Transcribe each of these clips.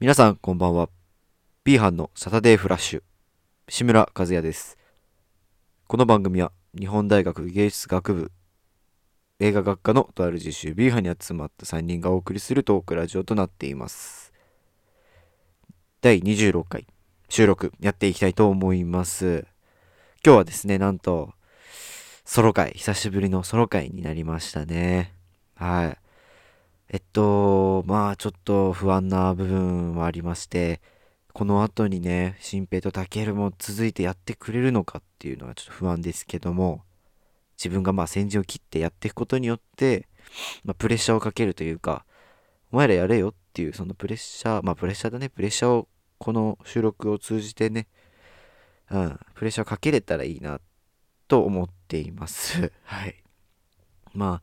皆さんこんばんは。B 班のサタデーフラッシュ。志村和也です。この番組は日本大学芸術学部映画学科のとある実習 B 班に集まった3人がお送りするトークラジオとなっています。第26回収録やっていきたいと思います。今日はですねなんとソロ回久しぶりのソロ回になりましたね。はい。えっと、まあちょっと不安な部分はありまして、この後にね、新平とタケルも続いてやってくれるのかっていうのはちょっと不安ですけども、自分がまあ先陣を切ってやっていくことによって、まあ、プレッシャーをかけるというか、お前らやれよっていうそのプレッシャー、まあプレッシャーだね、プレッシャーをこの収録を通じてね、うん、プレッシャーをかけれたらいいなと思っています。はい。まあ、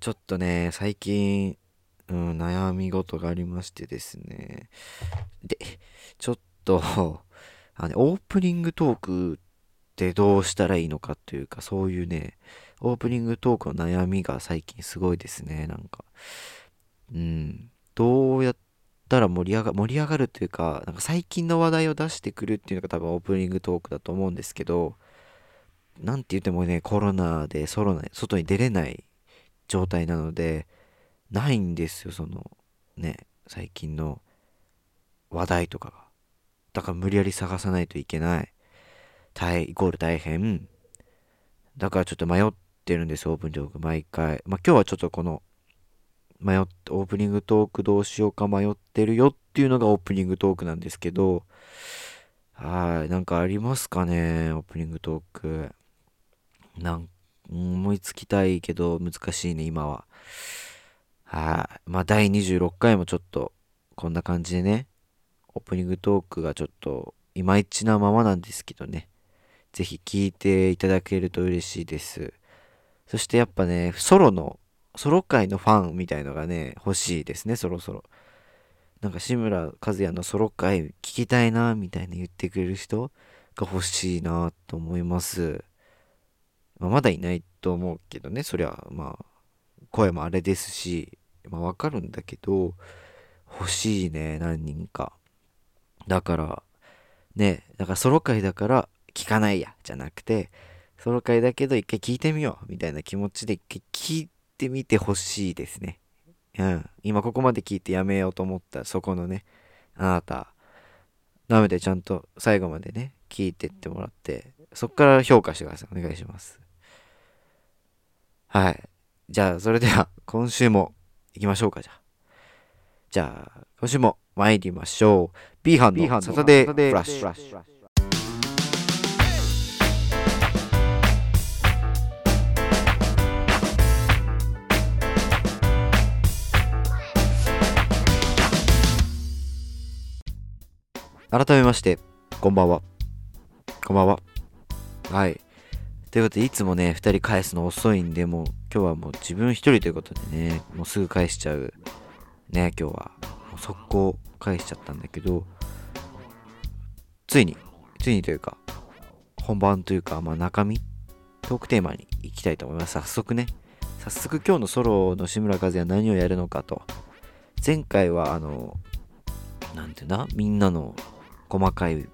ちょっとね、最近、うん、悩み事がありましてですね。で、ちょっとあの、オープニングトークってどうしたらいいのかというか、そういうね、オープニングトークの悩みが最近すごいですね、なんか。うん、どうやったら盛り上が盛り上がるというか、なんか最近の話題を出してくるっていうのが多分オープニングトークだと思うんですけど、なんて言ってもね、コロナでソロな外に出れない状態なので、ないんですよ、その、ね、最近の話題とかが。だから無理やり探さないといけない。大、イコール大変。だからちょっと迷ってるんです、オープニントーク、毎回。まあ今日はちょっとこの、迷って、オープニングトークどうしようか迷ってるよっていうのがオープニングトークなんですけど、はい、なんかありますかね、オープニングトーク。なん思いつきたいけど難しいね、今は。はい。まあ、第26回もちょっと、こんな感じでね、オープニングトークがちょっと、いまいちなままなんですけどね、ぜひ聞いていただけると嬉しいです。そしてやっぱね、ソロの、ソロ界のファンみたいのがね、欲しいですね、そろそろ。なんか志村和也のソロ回聞きたいな、みたいな言ってくれる人が欲しいなと思います。まあ、まだいないと思うけどね、そりゃ、まあ、声もあれですし、まあわかるんだけど、欲しいね、何人か。だから、ね、だからソロ会だから聞かないや、じゃなくて、ソロ会だけど一回聞いてみよう、みたいな気持ちで一回聞いてみてほしいですね。うん。今ここまで聞いてやめようと思ったそこのね、あなた、ダメでちゃんと最後までね、聞いてってもらって、そっから評価してください。お願いします。はい。じゃあ、それでは、今週も行きましょうか、じゃあ。じゃあ、今週も参りましょう。B 班のサタデーフラッシュ。改めまして、こんばんは。こんばんは。はい。ということで、いつもね、2人返すの遅いんで、もう今日はもう自分一人ということでね、もうすぐ返しちゃう。ね、今日は。もう速攻返しちゃったんだけど、ついに、ついにというか、本番というか、まあ中身、トークテーマに行きたいと思います。早速ね。早速今日のソロの志村和也何をやるのかと。前回はあの、なんていうな、みんなの細かい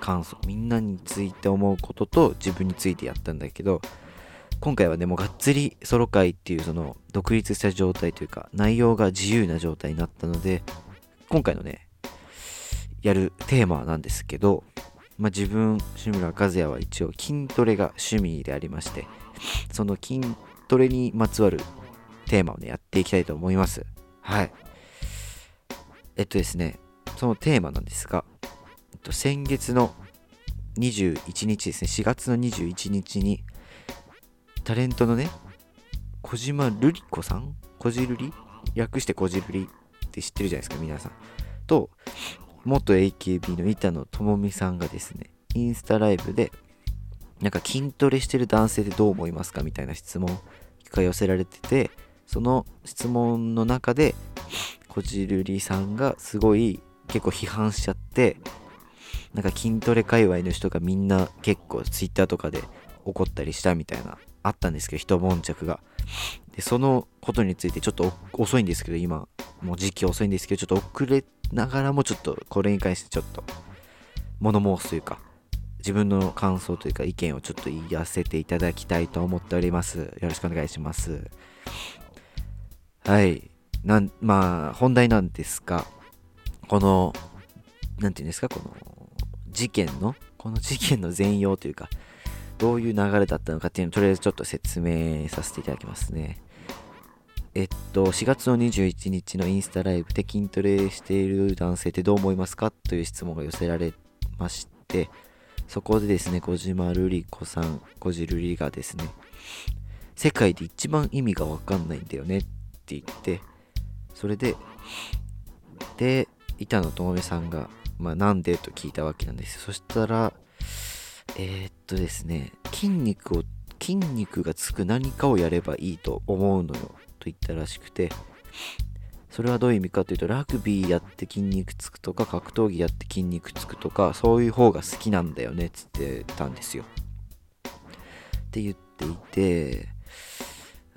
感想みんなについて思うことと自分についてやったんだけど今回はねもうがっつりソロ会っていうその独立した状態というか内容が自由な状態になったので今回のねやるテーマなんですけど、まあ、自分志村和也は一応筋トレが趣味でありましてその筋トレにまつわるテーマをねやっていきたいと思います。はい。えっとですねそのテーマなんですが、先月の21日ですね、4月の21日に、タレントのね、小島瑠璃子さん？こじるり略してこじるりって知ってるじゃないですか、皆さん。と、元 AKB の板野友美さんがですね、インスタライブで、なんか筋トレしてる男性でどう思いますか？みたいな質問が寄せられてて、その質問の中で、こじるりさんがすごい結構批判しちゃって、なんか筋トレ界隈の人がみんな結構 twitter とかで怒ったりしたみたいなあったんですけど一悶着が。でそのことについてちょっと遅いんですけど今もう時期遅いんですけどちょっと遅れながらもちょっとこれに関してちょっと物申すというか自分の感想というか意見をちょっと言わせていただきたいと思っております。よろしくお願いします。はい。なんまあ本題なんですがこの何て言うんですかこの事件のこの事件の全容というかどういう流れだったのかっていうのをとりあえずちょっと説明させていただきますね。えっと、4月の21日のインスタライブで筋トレしている男性ってどう思いますかという質問が寄せられまして、そこでですね、小島瑠璃子さん、小じるりがですね、世界で一番意味がわかんないんだよねって言って、それで、で、板野友美さんが、まあ、なんでと聞いたわけなんです。そしたら、えー、っとですね、筋肉を、筋肉がつく何かをやればいいと思うのよ。と言ったらしくてそれはどういう意味かというとラグビーやって筋肉つくとか格闘技やって筋肉つくとかそういう方が好きなんだよねっつってたんですよって言っていて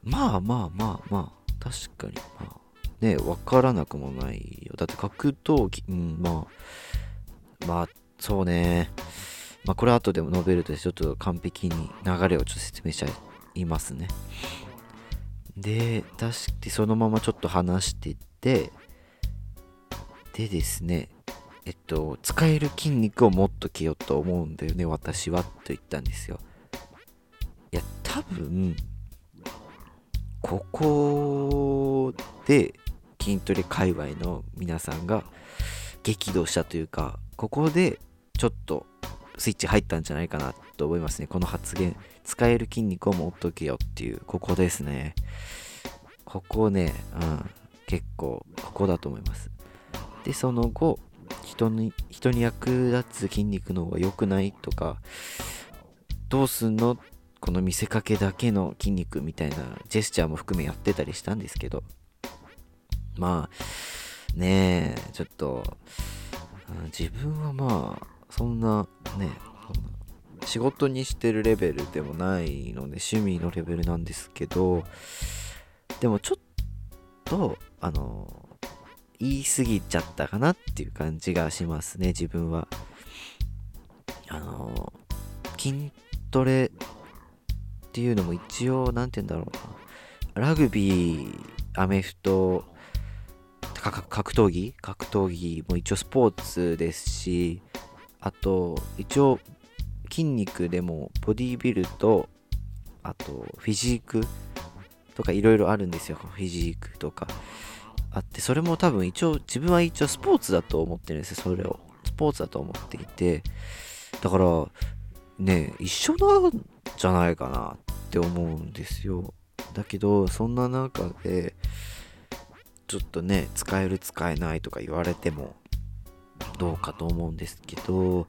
まあまあまあまあ確かにまあね分からなくもないよだって格闘技うんまあまあそうねまあこれ後でも述べるとちょっと完璧に流れをちょっと説明しちゃいますねで、出してそのままちょっと話してって、でですね、えっと、使える筋肉をもっと着ようと思うんだよね、私は、と言ったんですよ。いや、多分、ここで筋トレ界隈の皆さんが激怒したというか、ここでちょっとスイッチ入ったんじゃないかなと思いますね。この発言。使える筋肉を持っとけよっていう、ここですね。ここね、うん、結構、ここだと思います。で、その後、人に、人に役立つ筋肉の方が良くないとか、どうすんの？この見せかけだけの筋肉みたいなジェスチャーも含めやってたりしたんですけど、まあ、ねえ、ちょっと、自分はまあ、そんなね、仕事にしてるレベルでもないので趣味のレベルなんですけどでもちょっとあの言い過ぎちゃったかなっていう感じがしますね自分は。あの筋トレっていうのも一応何て言うんだろうな。ラグビーアメフト格闘技？格闘技も一応スポーツですしあと一応筋肉でもボディービルとあとフィジークとかいろいろあるんですよ。フィジークとか。あってそれも多分一応自分は一応スポーツだと思ってるんですよ。それを。スポーツだと思っていて。だからね一緒なんじゃないかなって思うんですよ。だけどそんな中でちょっとね使える使えないとか言われてもどうかと思うんですけど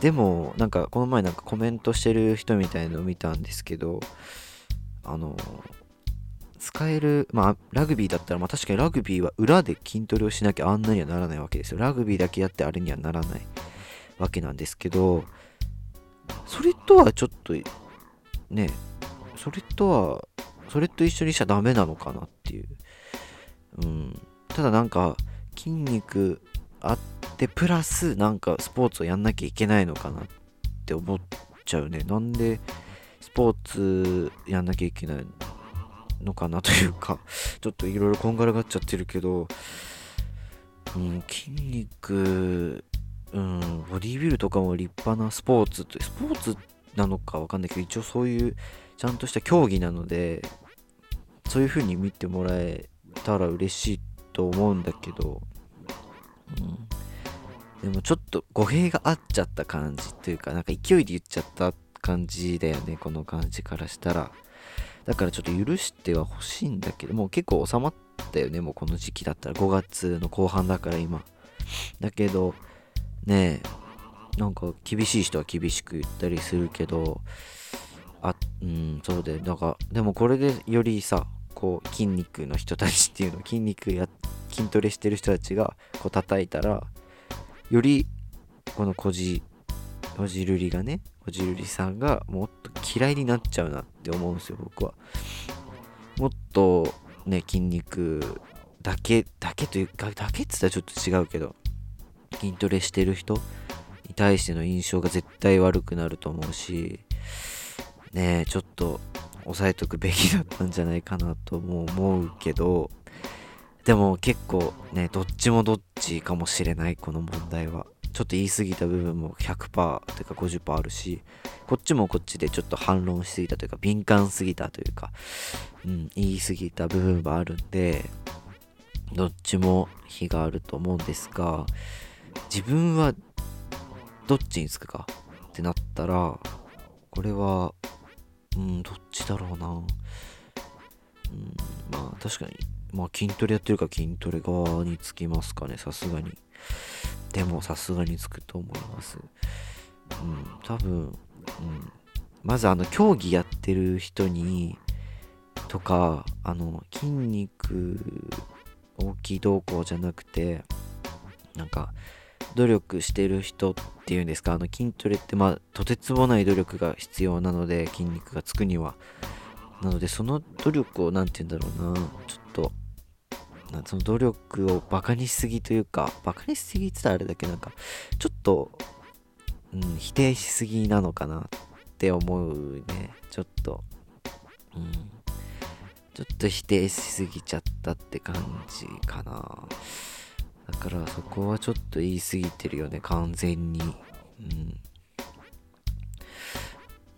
でもなんかこの前なんかコメントしてる人みたいのを見たんですけどあの使えるまあラグビーだったらまあ確かにラグビーは裏で筋トレをしなきゃあんなにはならないわけですよ。ラグビーだけやってあれにはならないわけなんですけどそれとはちょっとねそれとはそれと一緒にしちゃダメなのかなっていう。うん。ただなんか筋肉あってプラスなんかスポーツをやんなきゃいけないのかなって思っちゃうね。なんでスポーツやんなきゃいけないのかなというか ちょっといろいろこんがらがっちゃってるけど、うん、筋肉、うん、ボディービルとかも立派なスポーツってスポーツなのかわかんないけど一応そういうちゃんとした競技なのでそういう風に見てもらえたら嬉しいと思うんだけどうん、でもちょっと語弊があっちゃった感じというかなんか勢いで言っちゃった感じだよねこの感じからしたら。だからちょっと許しては欲しいんだけどもう結構収まったよねもうこの時期だったら。5月の後半だから今。だけどねえなんか厳しい人は厳しく言ったりするけどあうんそうでだかでもこれでよりさこう筋肉の人たちっていうの筋肉や筋トレしてる人たちがこう叩いたらよりこのこじこじるりがねこじるりさんがもっと嫌いになっちゃうなって思うんですよ僕は。もっとね筋肉だけだけというかだけっつったらちょっと違うけど筋トレしてる人に対しての印象が絶対悪くなると思うしねえちょっと押さえとくべきだったんじゃないかなとも思うけどでも結構ねどっちもどっちかもしれないこの問題は。ちょっと言い過ぎた部分も100%というか50%あるしこっちもこっちでちょっと反論しすぎたというか敏感すぎたというか、うん、言い過ぎた部分はあるんでどっちも非があると思うんですが自分はどっちにつくかってなったらこれはうんどっちだろうな。うんまあ確かに。まあ筋トレやってるから筋トレ側につきますかね。さすがに。でもさすがにつくと思います。うん多分。うん。まずあの競技やってる人にとかあの筋肉大きい動向じゃなくてなんか努力してる人っていうんですか？あの筋トレってまあとてつもない努力が必要なので筋肉がつくには。なのでその努力を何て言うんだろうな。ちょっとその努力をバカにしすぎというかバカにしすぎって言ったらあれだけなんかちょっと、うん、否定しすぎなのかなって思うね。ちょっとうん。ちょっと否定しすぎちゃったって感じかな。だからそこはちょっと言い過ぎてるよね完全に。うん。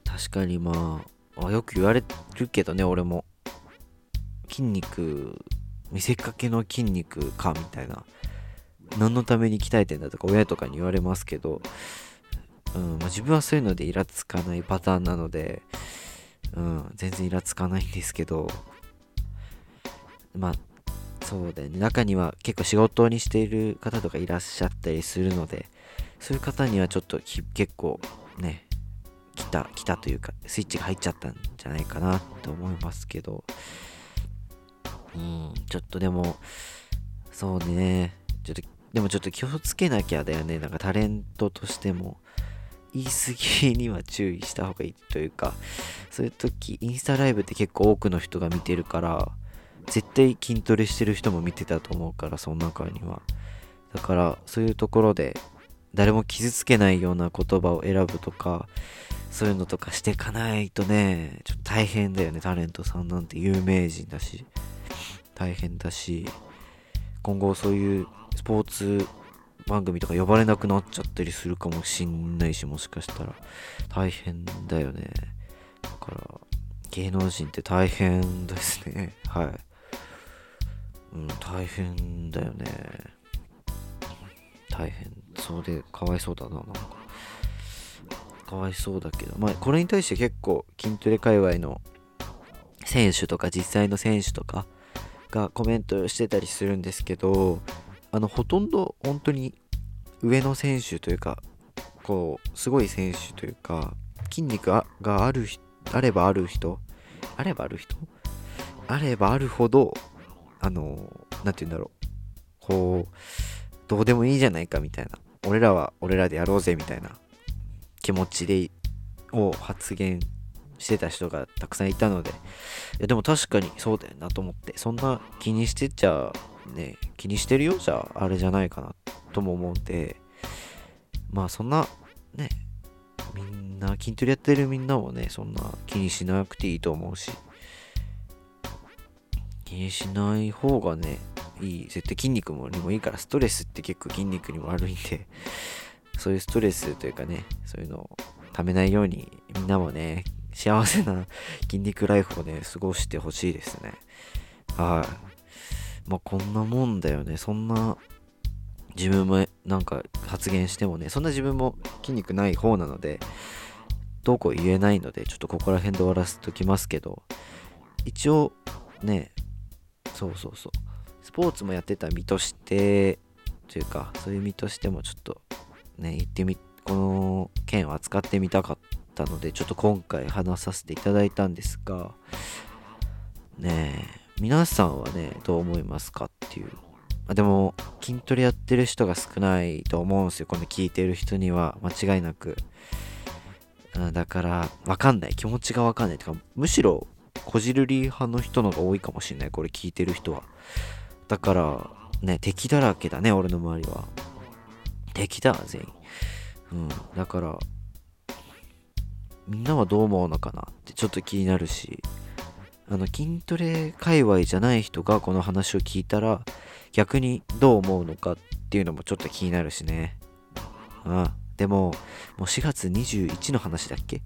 確かにまあよく言われるけどね俺も。筋肉見せかけの筋肉かみたいな。何のために鍛えてんだとか親とかに言われますけど、うんまあ、自分はそういうのでイラつかないパターンなので、うん、全然イラつかないんですけど。まあそうだよね。中には結構仕事にしている方とかいらっしゃったりするのでそういう方にはちょっと結構ね来た来たというかスイッチが入っちゃったんじゃないかなと思いますけど。うん、ちょっとでも、そうね、ちょっと、でもちょっと気をつけなきゃだよね。なんかタレントとしても、言い過ぎには注意した方がいいというか、そういう時、インスタライブって結構多くの人が見てるから、絶対筋トレしてる人も見てたと思うから、その中には。だから、そういうところで、誰も傷つけないような言葉を選ぶとか、そういうのとかしていかないとね、ちょっと大変だよね、タレントさんなんて有名人だし。大変だし今後そういうスポーツ番組とか呼ばれなくなっちゃったりするかもしんないしもしかしたら大変だよねだから芸能人って大変ですねはいうん大変だよね。大変。そうでかわいそうだななんか。かわいそうだけど。まあこれに対して結構筋トレ界隈の選手とか実際の選手とかがコメントしてたりするんですけどあのほとんど本当に上の選手というかこうすごい選手というか筋肉があるあればある人あればある人あればあるほどあの何て言うんだろう。こうどうでもいいじゃないかみたいな。俺らは俺らでやろうぜみたいな。気持ちでを発言してた人がたくさんいたので、いやでも確かにそうだよなと思って、そんな気にしてちゃ、ね、気にしてるよ？じゃあれじゃないかなとも思うんで、まあそんな、ね、みんな筋トレやってるみんなもね、そんな気にしなくていいと思うし、気にしない方がね、いい。絶対筋肉もにもいいから、ストレスって結構筋肉にも悪いんで、そういうストレスというかね、そういうのをためないように、みんなもね、幸せな 筋肉ライフをね、過ごしてほしいですね。はい。まあ、こんなもんだよね。そんな、自分もなんか発言してもね、そんな自分も筋肉ない方なので、どうこう言えないので、ちょっとここら辺で終わらせときますけど、一応、ね、そうそうそう。スポーツもやってた身として、というか、そういう身としてもちょっと、ね、言ってみ、この件を扱ってみたかったのでちょっと今回話させていただいたんですがねえ皆さんはねどう思いますかっていう。あでも筋トレやってる人が少ないと思うんですよ。この聞いてる人には間違いなく。だからわかんない。気持ちがわかんない。てかむしろこじるり派の人のが多いかもしれない。これ聞いてる人は。だからね敵だらけだね俺の周りは。敵だ全員。うん。だからみんなはどう思うのかなってちょっと気になるし。あの筋トレ界隈じゃない人がこの話を聞いたら逆にどう思うのかっていうのもちょっと気になるしね。ああでももう4月21の話だっけ？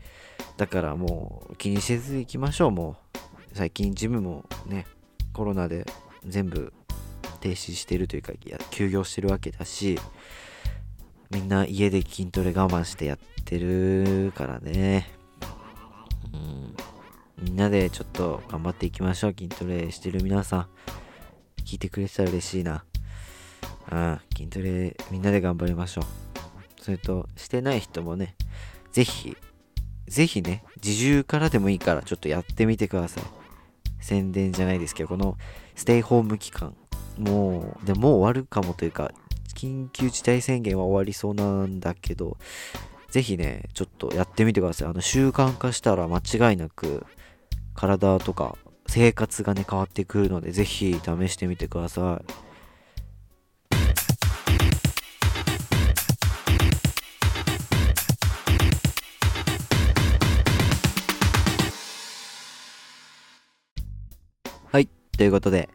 だからもう気にせず行きましょうもう。最近ジムもねコロナで全部停止してるというか休業してるわけだしみんな家で筋トレ我慢してやってるからね。うん。みんなでちょっと頑張っていきましょう筋トレしてる皆さん。聞いてくれてたら嬉しいな。うん。筋トレみんなで頑張りましょう。それとしてない人もねぜひぜひね自重からでもいいからちょっとやってみてください。宣伝じゃないですけどこのステイホーム期間。もうでもう終わるかもというか緊急事態宣言は終わりそうなんだけどぜひねちょっとやってみてください。あの習慣化したら間違いなく体とか生活がね変わってくるのでぜひ試してみてください。ということで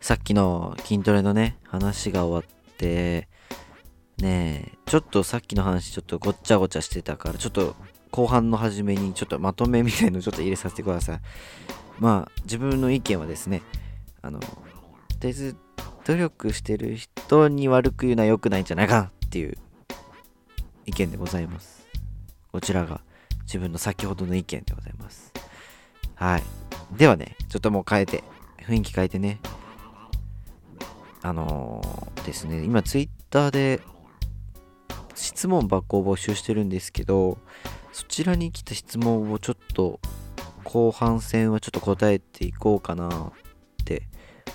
さっきの筋トレのね話が終わってねえちょっとさっきの話ちょっとごっちゃごちゃしてたからちょっと後半の初めにちょっとまとめみたいのちょっと入れさせてください。まあ自分の意見はですねあのとりあえず努力してる人に悪く言うのは良くないんじゃないかなっていう意見でございます。こちらが自分の先ほどの意見でございます。はい。ではねちょっともう変えて。雰囲気変えてね。あのー、ですね。今ツイッターで質問箱を募集してるんですけどそちらに来た質問をちょっと後半戦はちょっと答えていこうかなって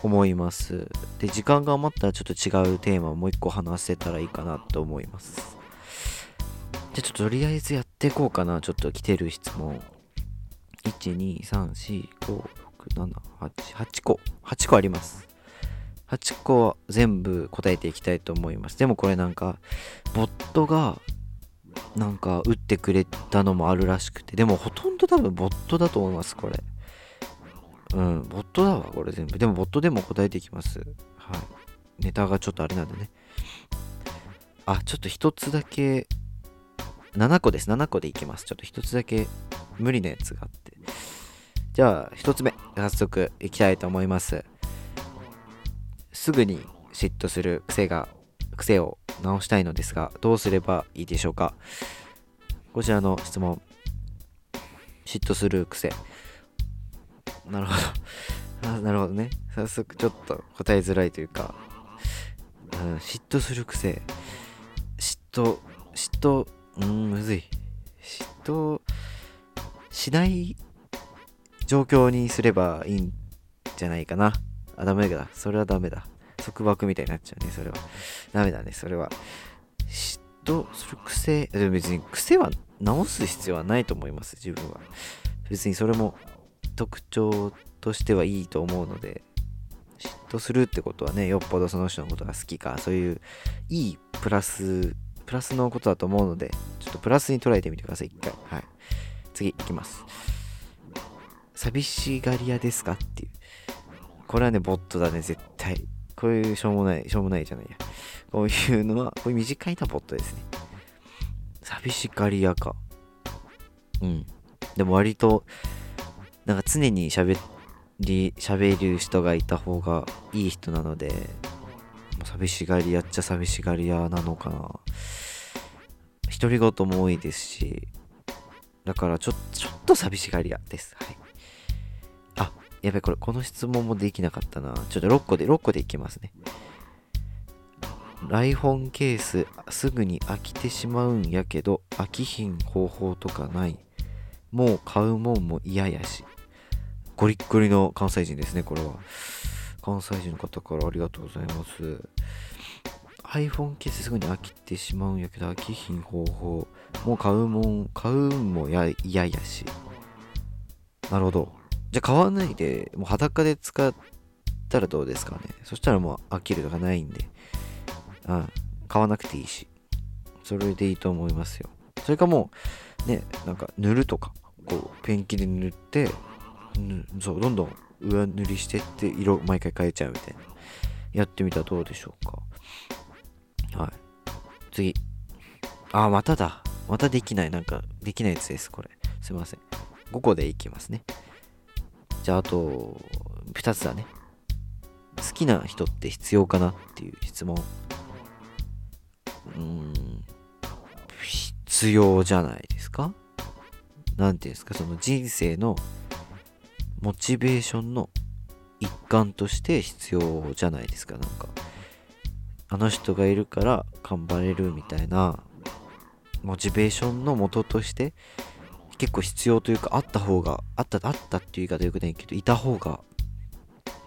思います。で時間が余ったらちょっと違うテーマをもう一個話せたらいいかなと思います。じゃちょっととりあえずやっていこうかな。ちょっと来てる質問。1、2、3、4、5 678個8個あります。8個全部答えていきたいと思います。でもこれなんかボットがなんか打ってくれたのもあるらしくて。でもほとんど多分ボットだと思いますこれ。うんボットだわこれ全部。でもボットでも答えていきます。はい。ネタがちょっとあれなんでね。あちょっと一つだけ7個です。7個でいきます。ちょっと一つだけ無理なやつがあって。じゃあ一つ目早速いきたいと思います。すぐに嫉妬する癖が癖を直したいのですがどうすればいいでしょうか？こちらの質問。嫉妬する癖。なるほど。なるほどね。早速ちょっと答えづらいというか、うん、嫉妬する癖。嫉妬嫉妬うんむずい。嫉妬しない状況にすればいいんじゃないかなあダメだそれはダメだ束縛みたいになっちゃうね、それは。ダメだね、それは。嫉妬する癖、でも別に癖は直す必要はないと思います、自分は。別にそれも特徴としてはいいと思うので、嫉妬するってことはね、よっぽどその人のことが好きか、そういういいプラス、プラスのことだと思うので、ちょっとプラスに捉えてみてください、一回。はい。次、いきます。寂しがり屋ですかっていう。これはね、ボットだね、絶対。こういうしょうもない、しょうもないじゃないや。こういうのは、こういう短いなポットですね。寂しがり屋か。うん。でも割と、なんか常に喋り、喋る人がいた方がいい人なので、寂しがり屋っちゃ寂しがり屋なのかな。独り言も多いですし、だからちょちょっと寂しがり屋です。はい。やべ、これ、この質問もできなかったな。ちょっと6個で、6個でいきますね。ライフォンケース、すぐに飽きてしまうんやけど、飽きひん方法とかない。もう買うもんも嫌やし。ゴリッゴリの関西人ですね、これは。関西人の方からありがとうございます。iPhone ケースすぐに飽きてしまうんやけど、飽きひん方法。もう買うもん、買うんも嫌やし。なるほど。じゃあ買わないで、もう裸で使ったらどうですかね。そしたらもう飽きるとかないんで、うん、買わなくていいし、それでいいと思いますよ。それかもう、ね、なんか塗るとか、こう、ペンキで塗って、そう、どんどん上塗りしてって色毎回変えちゃうみたいな。やってみたらどうでしょうか。はい。次。あ、まただ。またできない。なんか、できないやつです、これ。すいません。5個でいきますね。じゃあ、あと、2つだね。好きな人って必要かなっていう質問。うん、必要じゃないですか？なんていうんですか、その人生のモチベーションの一環として必要じゃないですか、なんか。あの人がいるから頑張れるみたいなモチベーションの元として結構必要というかあった方があったあったっていう言い方よくないけどいた方が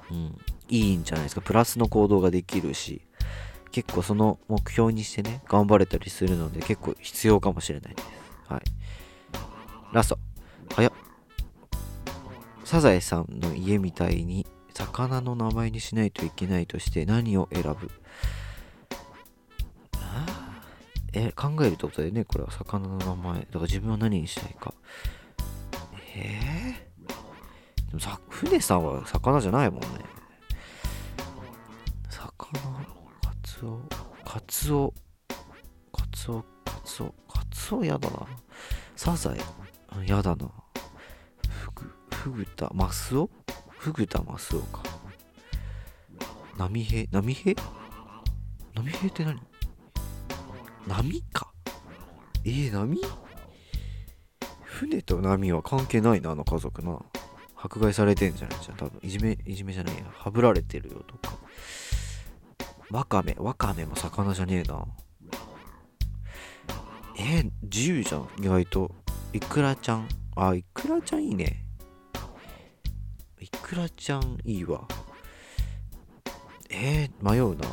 うんいいんじゃないですか。プラスの行動ができるし結構その目標にしてね頑張れたりするので結構必要かもしれないです。はい。ラスト。早っ。サザエさんの家みたいに魚の名前にしないといけないとして何を選ぶ？え考えるってことだよねこれは魚の名前。だから自分は何にしたいか。えー、でもさ船さんは魚じゃないもんね。魚カツオ。カツオ。カツオカツオ。カツオやだな。サザエ。やだな。フグ。フグタマスオ？フグタマスオか。波平？波平？波平って何？波か？えー、波？船と波は関係ないな、あの家族な。迫害されてんじゃない？じゃん。多分、いじめ、いじめじゃないや。はぶられてるよとか。わかめ、わかめも魚じゃねえな。えー、自由じゃん、意外と。いくらちゃん？あ、いくらちゃんいいね。いくらちゃんいいわ。えー、迷うな。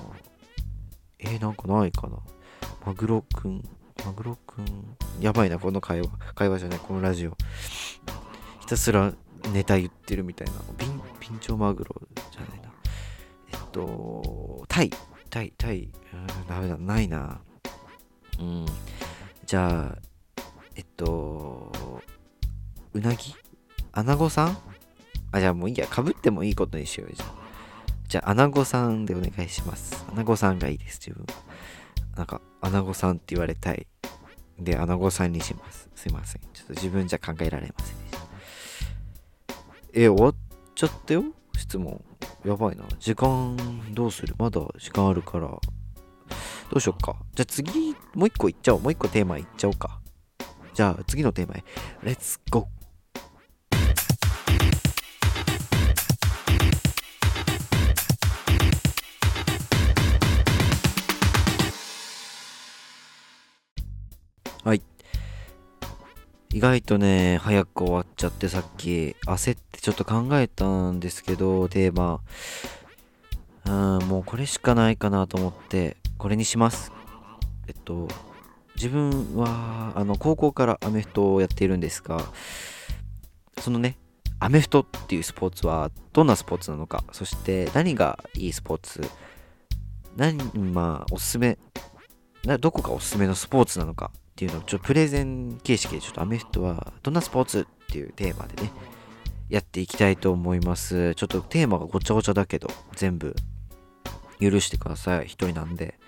えー、なんかないかな。マグロくん、マグロくん、やばいな、この会話。会話じゃない、このラジオ。ひたすらネタ言ってるみたいな。ビン、ピンチョマグロじゃないな。えっと、タイ、タイ、タイ、うん、ダメだ、ないな。うん。じゃあ、えっと、うなぎ？アナゴさん？あ、じゃあもういいや。かぶってもいいことにしようよ、じゃあ。じゃあ、アナゴさんでお願いします。アナゴさんがいいです、自分は。なんか、アナゴさんって言われたい。で、アナゴさんにします。すいません。ちょっと自分じゃ考えられませんでした。え、終わっちゃったよ？質問。やばいな。時間どうする？まだ時間あるから。どうしよっか。じゃあ次、もう一個いっちゃおう。もう一個テーマいっちゃおうか。じゃあ次のテーマへ。レッツゴーはい。意外とね、早く終わっちゃってさっき焦ってちょっと考えたんですけど、テーマ。うん、もうこれしかないかなと思って、これにします。えっと、自分は、あの、高校からアメフトをやっているんですが、そのね、アメフトっていうスポーツはどんなスポーツなのか、そして何がいいスポーツ、何、まあ、おすすめ、どこがおすすめのスポーツなのかっていうのをちょっとプレゼン形式でちょっとアメフトはどんなスポーツっていうテーマでね、やっていきたいと思います。ちょっとテーマがごちゃごちゃだけど、全部許してください。一人なんで。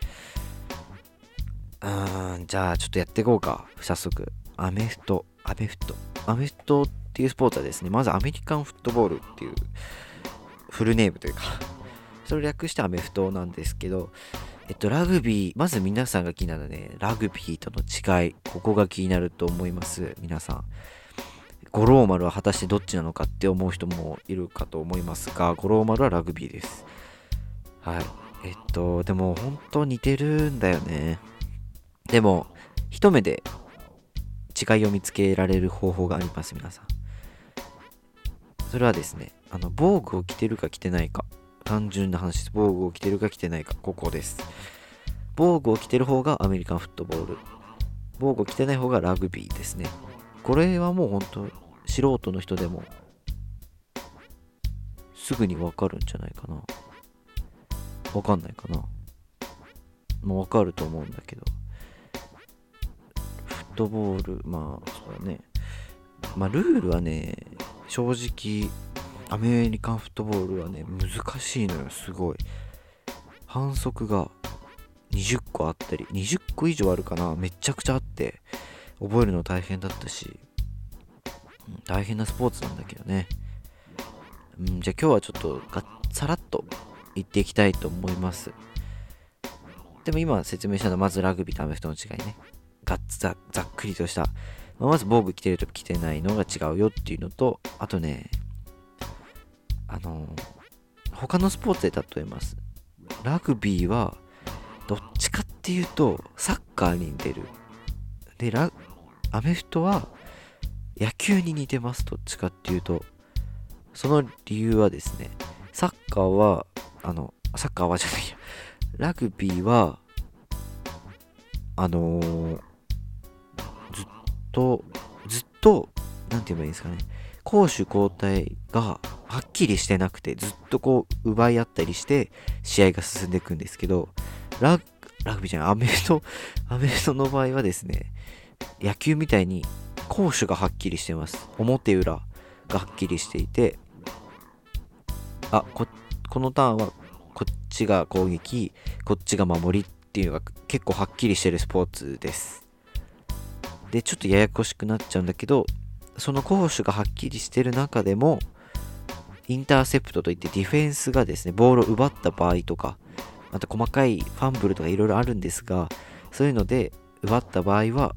うーん、じゃあちょっとやっていこうか。早速。アメフト、アメフト。アメフトっていうスポーツはですね、まずアメリカンフットボールっていうフルネームというかそれを略してアメフトなんですけど、えっと、ラグビー、まず皆さんが気になるね、ラグビーとの違い、ここが気になると思います、皆さん。五郎丸は果たしてどっちなのかって思う人もいるかと思いますが、五郎丸はラグビーです。はい。えっと、でも本当似てるんだよね。でも、一目で違いを見つけられる方法があります、皆さん。それはですね、あの、防具を着てるか着てないか。単純な話です。防具を着てるか着てないか。ここです。防具を着てる方がアメリカンフットボール。防具を着てない方がラグビーですね。これはもう本当素人の人でもすぐにわかるんじゃないかなわかんないかなもうわかると思うんだけどフットボールまあそうだねまあルールはね正直アメリカンフットボールはね難しいのよすごい。反則が20個あったり20個以上あるかなめちゃくちゃあって覚えるの大変だったし、大変なスポーツなんだけどね、うん、じゃあ今日はちょっとがっさらっと言っていきたいと思います。でも今説明したのはまずラグビーとアメフトの違いね。がっざざっくりとした、まあ、まず防具着てると着てないのが違うよっていうのとあとねあの他のスポーツで例えます。ラグビーはどっちかっていうとサッカーに似てる。でラアメフトは野球に似てます。どっちかっていうと。その理由はですねサッカーはあのサッカーはじゃないや。ラグビーはあのー、ずっとずっと何て言えばいいんですかね。攻守交代がはっきりしてなくてずっとこう奪い合ったりして試合が進んでいくんですけどララグビーじゃないアメフト アメフトの場合はですね野球みたいに攻守がはっきりしてます。表裏がはっきりしていてあここのターンはこっちが攻撃こっちが守りっていうのが結構はっきりしてるスポーツです。でちょっとややこしくなっちゃうんだけどその攻守がはっきりしてる中でもインターセプトといってディフェンスがですね、ボールを奪った場合とか、また細かいファンブルとかいろいろあるんですが、そういうので奪った場合は、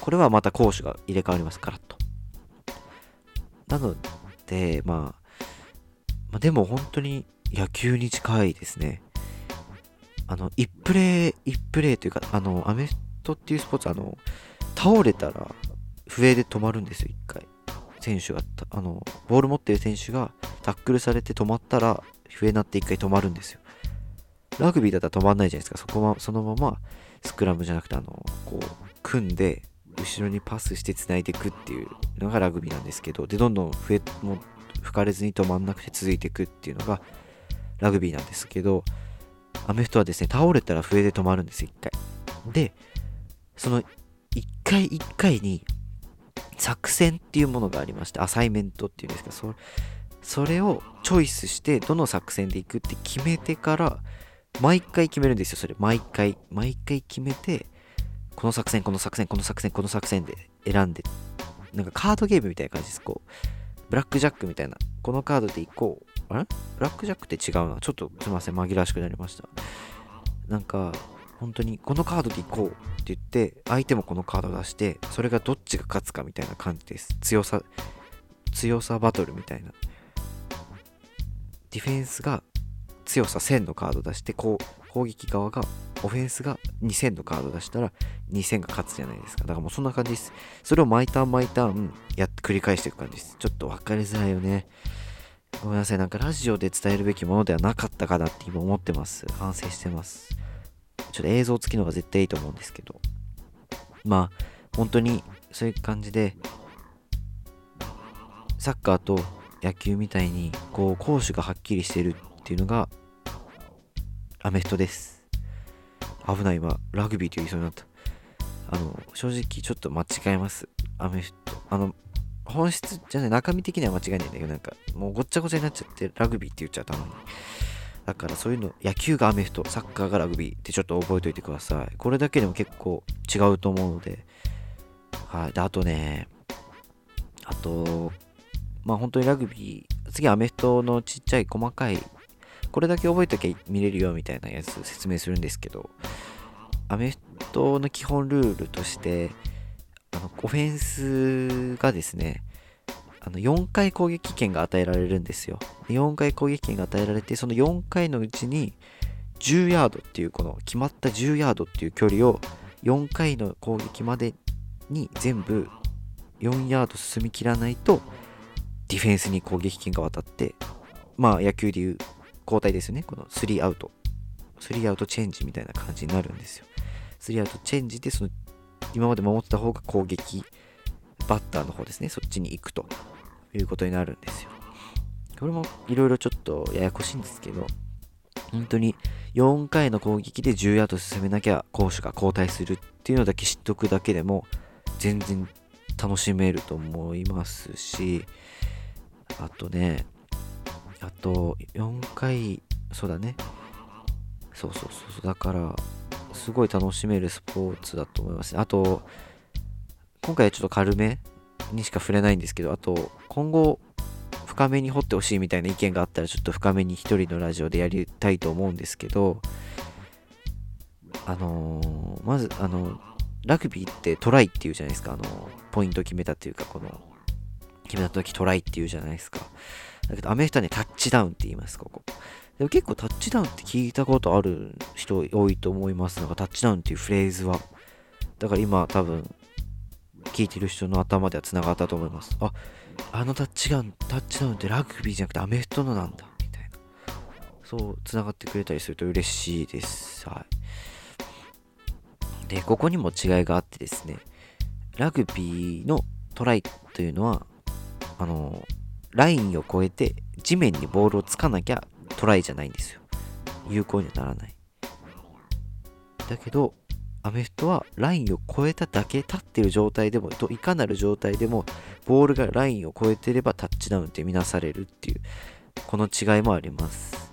これはまた攻守が入れ替わります、ガラッと。なので、まあ、まあ、でも本当に野球に近いですね。あの、1プレー、1プレーというか、あの、アメフトっていうスポーツ、あの、倒れたら笛で止まるんですよ、1回。選手が、あの、ボール持ってる選手がタックルされて止まったら、笛になって1回止まるんですよ。ラグビーだったら止まんないじゃないですか。そこは、そのまま、スクラムじゃなくて、あの、こう、組んで、後ろにパスして繋いでいくっていうのがラグビーなんですけど、で、どんどん笛も吹かれずに止まんなくて続いていくっていうのがラグビーなんですけど、アメフトはですね、倒れたら笛で止まるんですよ、1回。で、その1回1回に作戦っていうものがありまして、アサイメントっていうんですか、そそれをチョイスして、どの作戦でいくって決めてから、毎回決めるんですよ、それ。毎回。毎回決めて、この作戦、この作戦、この作戦、この作戦で選んで、なんかカードゲームみたいな感じです。こう、ブラックジャックみたいな。このカードでいこう。あれ？ブラックジャックって違うな。ちょっとすいません、紛らわしくなりました。なんか、本当にこのカードでいこうって言って相手もこのカード出してそれがどっちが勝つかみたいな感じです。強さ強さバトルみたいな。ディフェンスが強さ1000のカード出してこう攻撃側がオフェンスが2000のカード出したら2000が勝つじゃないですか。だからもうそんな感じです。それを毎ターン毎ターンやって繰り返していく感じです。ちょっと分かりづらいよね。ごめんなさい。なんかラジオで伝えるべきものではなかったかなって今思ってます。反省してます。ちょっと映像付きのが絶対いいと思うんですけど、まあ、本当にそういう感じで、サッカーと野球みたいに、こう、攻守がはっきりしてるっていうのが、アメフトです。危ないわ。ラグビーと言いそうになった。あの、正直ちょっと間違えます。アメフト。あの、本質じゃない、中身的には間違いないんだけど、なんか、もうごっちゃごちゃになっちゃって、ラグビーって言っちゃったのに。だからそういうの、野球がアメフト、サッカーがラグビーってちょっと覚えておいてください。これだけでも結構違うと思うので。はい。で、あとね、あと、まあ本当にラグビー、次アメフトのちっちゃい細かい、これだけ覚えときゃ見れるよみたいなやつ説明するんですけど、アメフトの基本ルールとして、あの、オフェンスがですね、あの4回攻撃権が与えられるんですよ。4回攻撃権が与えられて、その4回のうちに10ヤードっていうこの決まった10ヤードっていう距離を4回の攻撃までに全部4ヤード進みきらないとディフェンスに攻撃権が渡ってまあ野球でいう交代ですよね。この3アウト。3アウトチェンジみたいな感じになるんですよ。3アウトチェンジでその今まで守ってた方が攻撃バッターの方ですね。そっちに行くと。いうことになるんですよ。これもいろいろちょっとややこしいんですけど、本当に4回の攻撃で10ヤード進めなきゃ攻守が交代するっていうのだけ知っとくだけでも全然楽しめると思いますしあとねあと4回そうだね。そうそうそう。だからすごい楽しめるスポーツだと思います。あと今回はちょっと軽めにしか触れないんですけどあと今後深めに掘ってほしいみたいな意見があったらちょっと深めに一人のラジオでやりたいと思うんですけどあのー、まずあのラグビーってトライっていうじゃないですか。あのポイント決めたっていうかこの決めた時トライっていうじゃないですか。だけどアメフトはねタッチダウンって言いますここ。でも結構タッチダウンって聞いたことある人多いと思いますなんかタッチダウンっていうフレーズは。だから今多分聞いてる人の頭では繋がったと思います。ああのタッチダウン、タッチダウンってラグビーじゃなくてアメフトのなんだ、みたいな。そう、繋がってくれたりすると嬉しいです。はい。で、ここにも違いがあってですね、ラグビーのトライというのは、あの、ラインを越えて地面にボールをつかなきゃトライじゃないんですよ。有効にはならない。だけど、アメフトはラインを越えただけ立ってる状態でもといかなる状態でもボールがラインを越えてればタッチダウンって見なされるっていうこの違いもあります。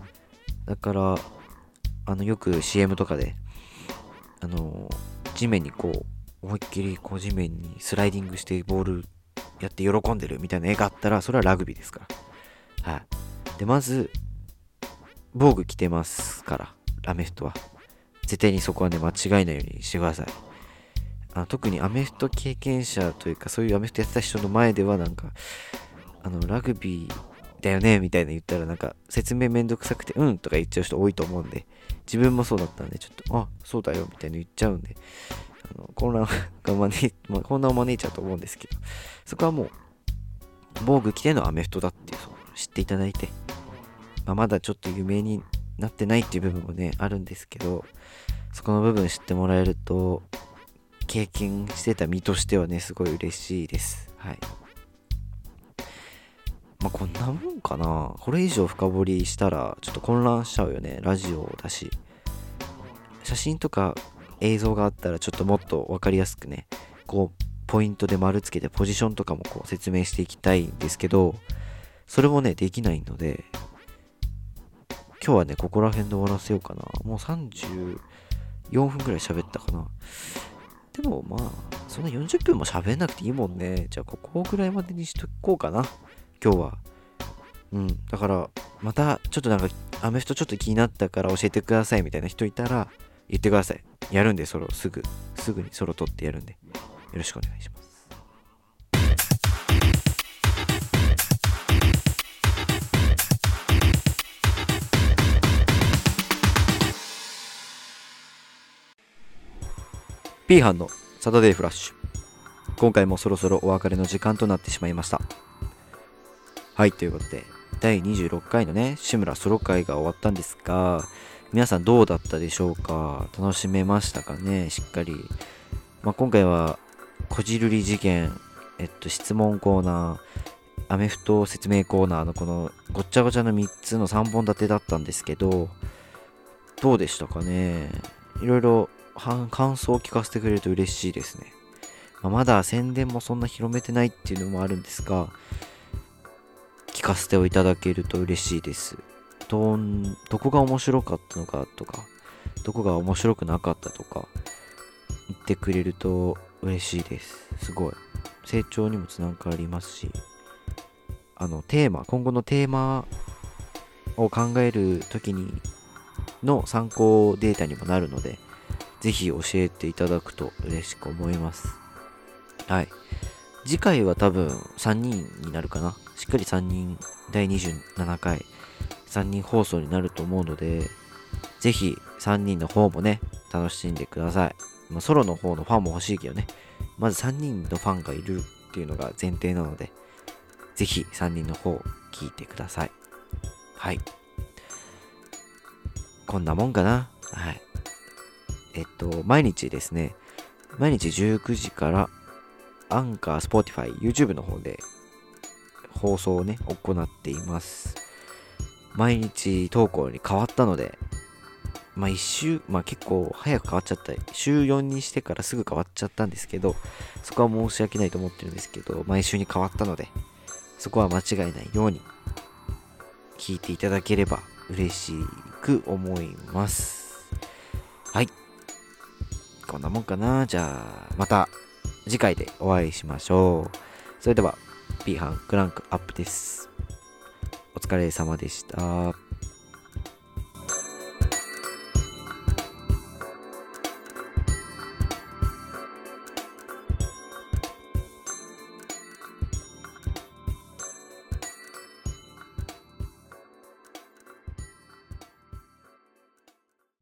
だからあのよく CM とかであの地面にこう思いっきりこう地面にスライディングしてボールやって喜んでるみたいな絵があったらそれはラグビーですから。はい。でまず防具着てますからアメフトは。絶対にそこはね、間違いないようにしてください。あの特にアメフト経験者というか、そういうアメフトやってた人の前では、なんか、あの、ラグビーだよね、みたいな言ったら、なんか、説明めんどくさくて、うんとか言っちゃう人多いと思うんで、自分もそうだったんで、ちょっと、あ、そうだよ、みたいな言っちゃうんで、あの混乱が招い、まあ、混乱を招いちゃうと思うんですけど、そこはもう、防具着てのアメフトだっていう、知っていただいて、まあ、まだちょっと有名になってないっていう部分もね、あるんですけど、そこの部分知ってもらえると、経験してた身としてはね、すごい嬉しいです。はい。まあ、こんなもんかな。これ以上深掘りしたら、ちょっと混乱しちゃうよね。ラジオだし。写真とか映像があったら、ちょっともっと分かりやすくね、こう、ポイントで丸つけて、ポジションとかもこう説明していきたいんですけど、それもね、できないので、今日はね、ここら辺で終わらせようかな。もう34分くらい喋ったかな。でもまあ、そんな40分も喋んなくていいもんね。じゃあ、ここぐらいまでにしとこうかな。今日は。うん。だから、また、ちょっとなんか、アメフトちょっと気になったから教えてくださいみたいな人いたら、言ってください。やるんで、ソロ、すぐ、すぐにソロ取ってやるんで。よろしくお願いします。P 班のサタデーフラッシュ。今回もそろそろお別れの時間となってしまいました。はい、ということで、第26回のね、志村ソロ会が終わったんですが、皆さんどうだったでしょうか？楽しめましたかね？しっかり。まあ、今回は、こじるり事件、えっと、質問コーナー、アメフト説明コーナーのこのごっちゃごちゃの3つの3本立てだったんですけど、どうでしたかね？いろいろ感想を聞かせてくれると嬉しいですね。まあ、まだ宣伝もそんな広めてないっていうのもあるんですが、聞かせていただけると嬉しいです。どん、どこが面白かったのかとか、どこが面白くなかったとか、言ってくれると嬉しいです。すごい。成長にもつながりますし、あの、テーマ、今後のテーマを考えるときにの参考データにもなるので、ぜひ教えていただくと嬉しく思います。はい。次回は多分3人になるかな？しっかり3人、第27回3人放送になると思うので、ぜひ3人の方もね、楽しんでください。まあ、ソロの方のファンも欲しいけどね。まず3人のファンがいるっていうのが前提なので、ぜひ3人の方聞いてください。はい。こんなもんかな？はい。えっと、毎日ですね、毎日19時から、 Anchor、Spotify、YouTube の方で放送をね、行っています。毎日投稿に変わったので、まあ一週、まあ結構早く変わっちゃった。週4にしてからすぐ変わっちゃったんですけど、そこは申し訳ないと思ってるんですけど、毎週に変わったので、そこは間違いないように聞いていただければ嬉しく思います。はい。こんなもんかな。じゃあ、また次回でお会いしましょう。それでは、B 班クランクアップです。お疲れ様でした。